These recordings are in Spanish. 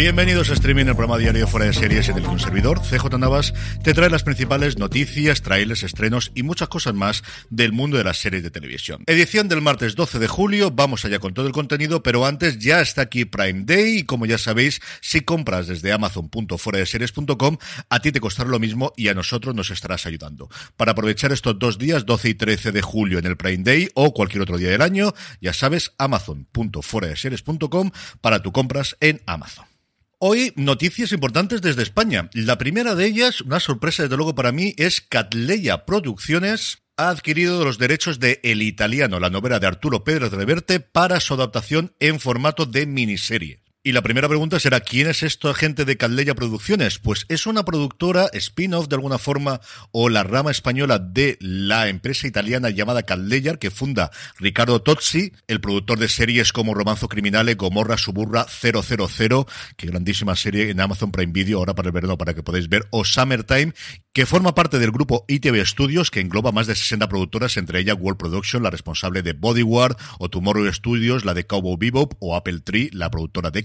Bienvenidos a Streaming, el programa diario fuera de series en el que CJ Navas, te trae las principales noticias, trailers, estrenos y muchas cosas más del mundo de las series de televisión. Edición del martes 12 de julio, vamos allá con todo el contenido, pero antes ya está aquí Prime Day y como ya sabéis, si compras desde amazon.fueradeseries.com, a ti te costará lo mismo y a nosotros nos estarás ayudando. Para aprovechar estos dos días, 12 y 13 de julio en el Prime Day o cualquier otro día del año, ya sabes, amazon.fueradeseries.com para tu compras en Amazon. Hoy noticias importantes desde España. La primera de ellas, una sorpresa desde luego para mí, es Catleya Producciones ha adquirido los derechos de El Italiano, la novela de Arturo Pérez Reverte, para su adaptación en formato de miniserie. Y la primera pregunta será, ¿quién es esto agente de Caldeya Producciones? Pues es una productora spin-off de alguna forma o la rama española de la empresa italiana llamada Caldeya que funda Ricardo Tozzi, el productor de series como Romanzo Criminale, Gomorra, Suburra, 000, que grandísima serie en Amazon Prime Video ahora para el verano para que podáis ver, o Summertime, que forma parte del grupo ITV Studios, que engloba más de 60 productoras, entre ellas World Production, la responsable de Bodyguard, o Tomorrow Studios, la de Cowboy Bebop, o Apple Tree, la productora de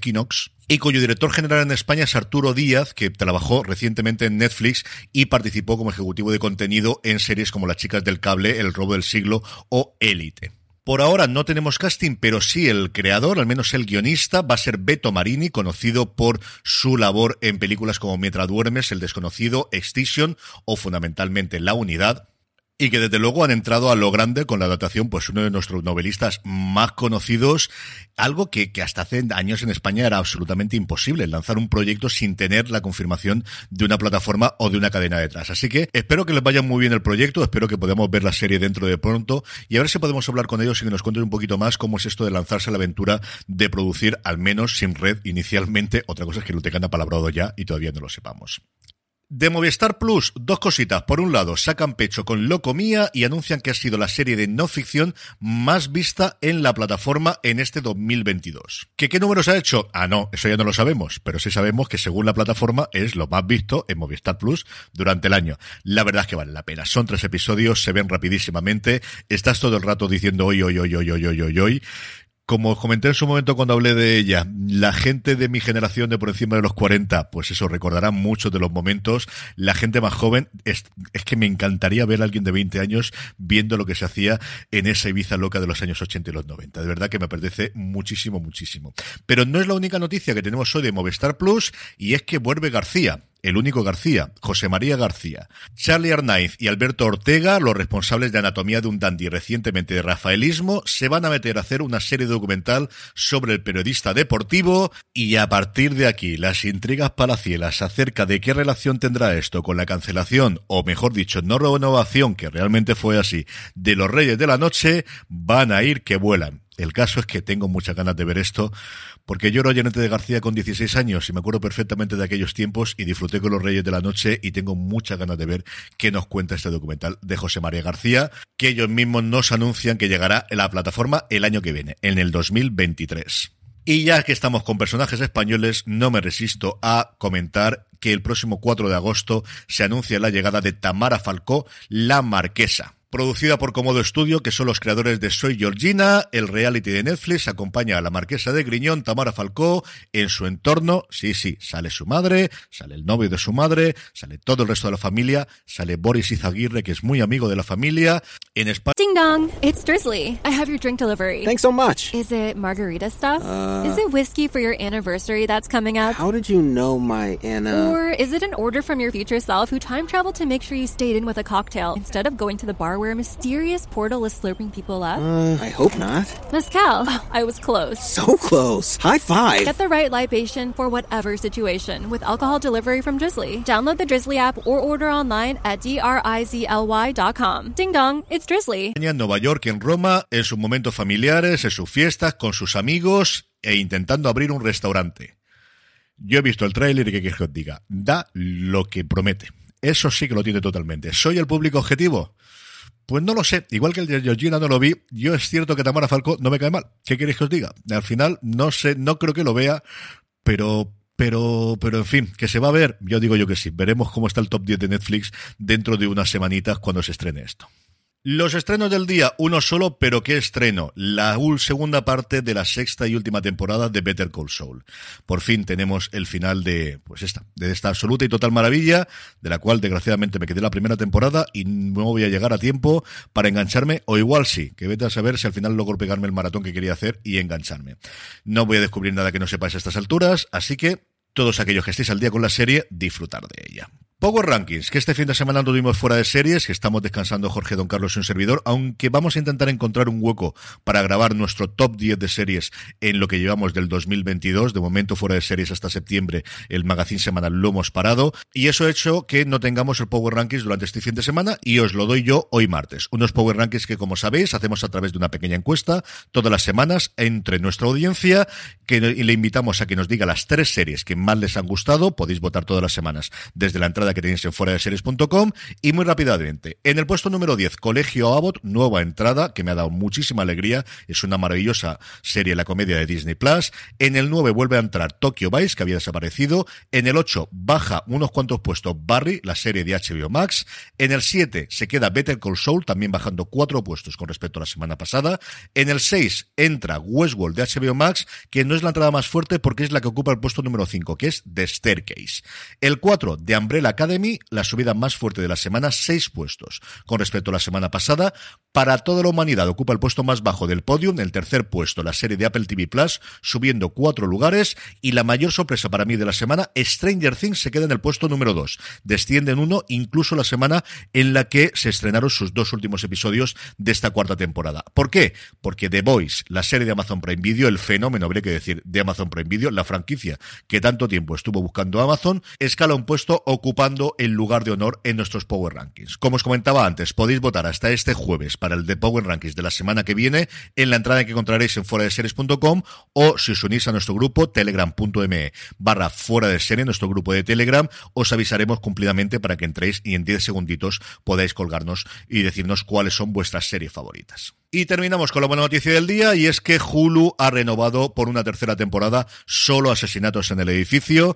y cuyo director general en España es Arturo Díaz, que trabajó recientemente en Netflix y participó como ejecutivo de contenido en series como Las chicas del cable, El robo del siglo o Élite. Por ahora no tenemos casting, pero sí el creador, al menos el guionista, va a ser Beto Marini, conocido por su labor en películas como Mientras duermes, El desconocido, Extinction o fundamentalmente La unidad y que desde luego han entrado a lo grande con la adaptación, pues uno de nuestros novelistas más conocidos, algo que, que, hasta hace años en España era absolutamente imposible, lanzar un proyecto sin tener la confirmación de una plataforma o de una cadena detrás. Así que espero que les vaya muy bien el proyecto, espero que podamos ver la serie dentro de pronto y a ver si podemos hablar con ellos y que nos cuenten un poquito más cómo es esto de lanzarse a la aventura de producir al menos sin red inicialmente. Otra cosa es que lo tengan apalabrado ya y todavía no lo sepamos. De Movistar Plus, dos cositas. Por un lado, sacan pecho con Locomía y anuncian que ha sido la serie de no ficción más vista en la plataforma en este 2022. ¿Qué, qué números ha hecho? Ah, no, eso ya no lo sabemos, pero sí sabemos que según la plataforma es lo más visto en Movistar Plus durante el año. La verdad es que vale la pena. Son tres episodios, se ven rapidísimamente. Estás todo el rato diciendo hoy, hoy, hoy, hoy, hoy, hoy, hoy, hoy. Como comenté en su momento cuando hablé de ella, la gente de mi generación de por encima de los 40, pues eso, recordará muchos de los momentos. La gente más joven, es, es, que me encantaría ver a alguien de 20 años viendo lo que se hacía en esa Ibiza loca de los años 80 y los 90. De verdad que me apetece muchísimo, muchísimo. Pero no es la única noticia que tenemos hoy de Movistar Plus, y es que vuelve García el único García, José María García, Charlie Arnaiz y Alberto Ortega, los responsables de Anatomía de un Dandy recientemente de Rafaelismo, se van a meter a hacer una serie documental sobre el periodista deportivo y a partir de aquí las intrigas palacielas acerca de qué relación tendrá esto con la cancelación, o mejor dicho, no renovación, que realmente fue así, de los Reyes de la Noche, van a ir que vuelan. El caso es que tengo muchas ganas de ver esto, porque yo era oyente de García con 16 años y me acuerdo perfectamente de aquellos tiempos y disfruté con los Reyes de la Noche y tengo muchas ganas de ver qué nos cuenta este documental de José María García, que ellos mismos nos anuncian que llegará en la plataforma el año que viene, en el 2023. Y ya que estamos con personajes españoles, no me resisto a comentar que el próximo 4 de agosto se anuncia la llegada de Tamara Falcó, la marquesa producida por Comodo Studio, que son los creadores de Soy Georgina, el reality de Netflix, acompaña a la marquesa de Griñón, Tamara Falcó, en su entorno, sí, sí, sale su madre, sale el novio de su madre, sale todo el resto de la familia, sale Boris Izaguirre, que es muy amigo de la familia, en España... Ding dong, it's Drizzly. I have your drink delivery. Thanks so much. Is it margarita stuff? Uh, is it whiskey for your anniversary that's coming up? How did you know my Anna? Or is it an order from your future self who time traveled to make sure you stayed in with a cocktail instead of going to the bar where a mysterious portal is slurping people up? Uh, I hope not. Mezcal. I was close. So close. High five. Get the right libation for whatever situation with alcohol delivery from Drizzly. Download the Drizzly app or order online at drizly.com. Ding dong, it's Drizzly. En Nueva York, en Roma, en sus momentos familiares, en sus fiestas, con sus amigos e intentando abrir un restaurante. Yo he visto el tráiler y que quieres que os diga, da lo que promete. Eso sí que lo tiene totalmente. ¿Soy el público objetivo? Pues no lo sé. Igual que el de Georgina no lo vi, yo es cierto que Tamara Falco no me cae mal. ¿Qué queréis que os diga? Al final, no sé, no creo que lo vea, pero pero, pero en fin, que se va a ver, yo digo yo que sí. Veremos cómo está el top 10 de Netflix dentro de unas semanitas cuando se estrene esto. Los estrenos del día, uno solo, pero qué estreno. La segunda parte de la sexta y última temporada de Better Call Saul. Por fin tenemos el final de, pues esta, de esta absoluta y total maravilla, de la cual desgraciadamente me quedé la primera temporada y no voy a llegar a tiempo para engancharme, o igual sí, que vete a saber si al final logro pegarme el maratón que quería hacer y engancharme. No voy a descubrir nada que no sepáis a estas alturas, así que todos aquellos que estéis al día con la serie, disfrutar de ella. Power Rankings, que este fin de semana tuvimos fuera de series, que estamos descansando Jorge Don Carlos y un servidor, aunque vamos a intentar encontrar un hueco para grabar nuestro top 10 de series en lo que llevamos del 2022. De momento fuera de series hasta septiembre, el magazine semanal lo hemos parado y eso ha hecho que no tengamos el Power Rankings durante este fin de semana y os lo doy yo hoy martes. Unos Power Rankings que como sabéis hacemos a través de una pequeña encuesta todas las semanas entre nuestra audiencia que le invitamos a que nos diga las tres series que más les han gustado. Podéis votar todas las semanas desde la entrada que tenéis en fuera de series.com y muy rápidamente. En el puesto número 10, Colegio Abbott, nueva entrada que me ha dado muchísima alegría. Es una maravillosa serie, la comedia de Disney Plus. En el 9 vuelve a entrar Tokyo Vice, que había desaparecido. En el 8 baja unos cuantos puestos Barry, la serie de HBO Max. En el 7 se queda Better Call Saul, también bajando cuatro puestos con respecto a la semana pasada. En el 6 entra Westworld de HBO Max, que no es la entrada más fuerte porque es la que ocupa el puesto número 5, que es The Staircase. El 4 de Umbrella Academy, la subida más fuerte de la semana, seis puestos. Con respecto a la semana pasada, para toda la humanidad ocupa el puesto más bajo del podio, en el tercer puesto la serie de Apple TV Plus, subiendo cuatro lugares, y la mayor sorpresa para mí de la semana, Stranger Things se queda en el puesto número dos. Desciende en uno, incluso la semana en la que se estrenaron sus dos últimos episodios de esta cuarta temporada. ¿Por qué? Porque The Voice, la serie de Amazon Prime Video, el fenómeno, habría que decir, de Amazon Prime Video, la franquicia que tanto tiempo estuvo buscando Amazon, escala un puesto el lugar de honor en nuestros Power Rankings. Como os comentaba antes, podéis votar hasta este jueves para el de Power Rankings de la semana que viene en la entrada que encontraréis en fuera de series.com o si os unís a nuestro grupo telegram.me barra fuera de serie, nuestro grupo de Telegram, os avisaremos cumplidamente para que entréis y en 10 segunditos podáis colgarnos y decirnos cuáles son vuestras series favoritas. Y terminamos con la buena noticia del día y es que Hulu ha renovado por una tercera temporada solo asesinatos en el edificio.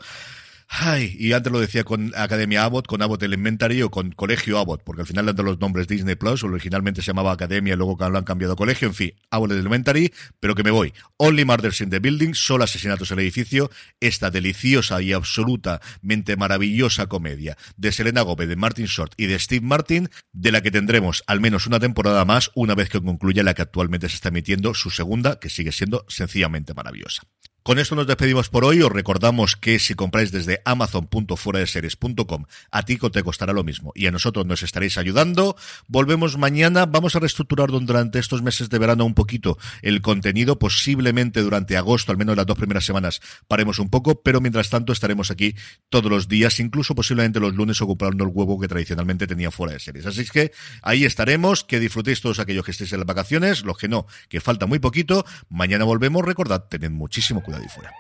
Ay, y antes lo decía con Academia Abbott, con Abbott Elementary o con Colegio Abbott, porque al final dan los nombres Disney Plus, originalmente se llamaba Academia luego lo han cambiado a Colegio, en fin, Abbott Elementary, pero que me voy. Only Murders in the Building, solo asesinatos en el edificio, esta deliciosa y absolutamente maravillosa comedia de Selena Gomez, de Martin Short y de Steve Martin, de la que tendremos al menos una temporada más, una vez que concluya la que actualmente se está emitiendo, su segunda, que sigue siendo sencillamente maravillosa. Con esto nos despedimos por hoy. Os recordamos que si compráis desde amazon.fueradeseries.com, a ti te costará lo mismo y a nosotros nos estaréis ayudando. Volvemos mañana. Vamos a reestructurar durante estos meses de verano un poquito el contenido. Posiblemente durante agosto, al menos las dos primeras semanas, paremos un poco, pero mientras tanto estaremos aquí todos los días, incluso posiblemente los lunes ocupando el huevo que tradicionalmente tenía fuera de series. Así es que ahí estaremos. Que disfrutéis todos aquellos que estéis en las vacaciones, los que no, que falta muy poquito. Mañana volvemos. Recordad, tened muchísimo cuidado ahí fuera.